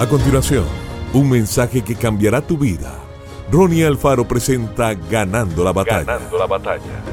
A continuación, un mensaje que cambiará tu vida. Ronnie Alfaro presenta Ganando la batalla. Ganando la batalla.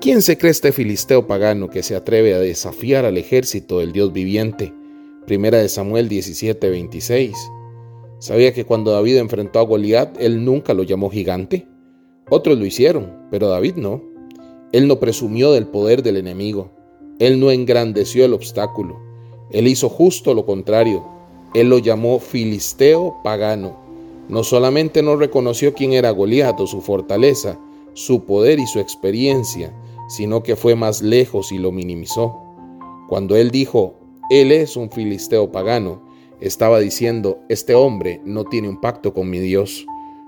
¿Quién se cree este filisteo pagano que se atreve a desafiar al ejército del Dios viviente? Primera de Samuel 17:26. ¿Sabía que cuando David enfrentó a Goliat, él nunca lo llamó gigante? Otros lo hicieron, pero David no. Él no presumió del poder del enemigo. Él no engrandeció el obstáculo. Él hizo justo lo contrario. Él lo llamó filisteo pagano. No solamente no reconoció quién era Goliat su fortaleza, su poder y su experiencia, sino que fue más lejos y lo minimizó. Cuando él dijo, Él es un filisteo pagano, estaba diciendo, este hombre no tiene un pacto con mi Dios,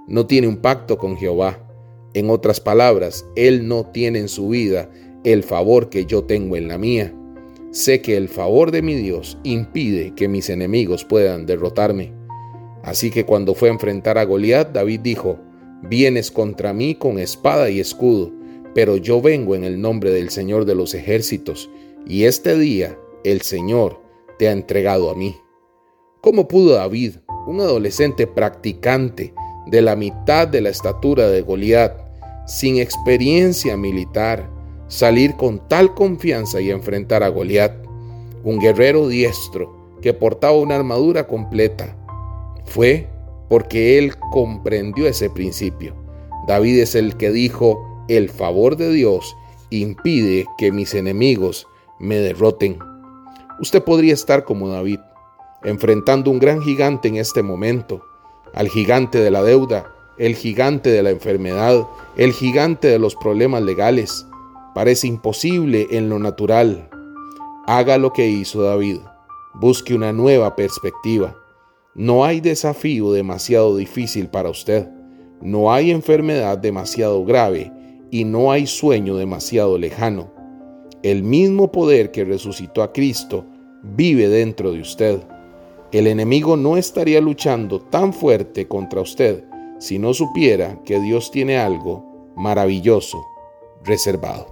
no tiene un pacto con Jehová. En otras palabras, Él no tiene en su vida el favor que yo tengo en la mía. Sé que el favor de mi Dios impide que mis enemigos puedan derrotarme. Así que cuando fue a enfrentar a Goliat, David dijo, Vienes contra mí con espada y escudo, pero yo vengo en el nombre del Señor de los ejércitos, y este día el Señor te ha entregado a mí. ¿Cómo pudo David, un adolescente practicante de la mitad de la estatura de Goliat, sin experiencia militar, salir con tal confianza y enfrentar a Goliat, un guerrero diestro que portaba una armadura completa. Fue porque él comprendió ese principio. David es el que dijo, el favor de Dios impide que mis enemigos me derroten. Usted podría estar como David, enfrentando un gran gigante en este momento, al gigante de la deuda, el gigante de la enfermedad, el gigante de los problemas legales, Parece imposible en lo natural. Haga lo que hizo David. Busque una nueva perspectiva. No hay desafío demasiado difícil para usted. No hay enfermedad demasiado grave y no hay sueño demasiado lejano. El mismo poder que resucitó a Cristo vive dentro de usted. El enemigo no estaría luchando tan fuerte contra usted si no supiera que Dios tiene algo maravilloso reservado.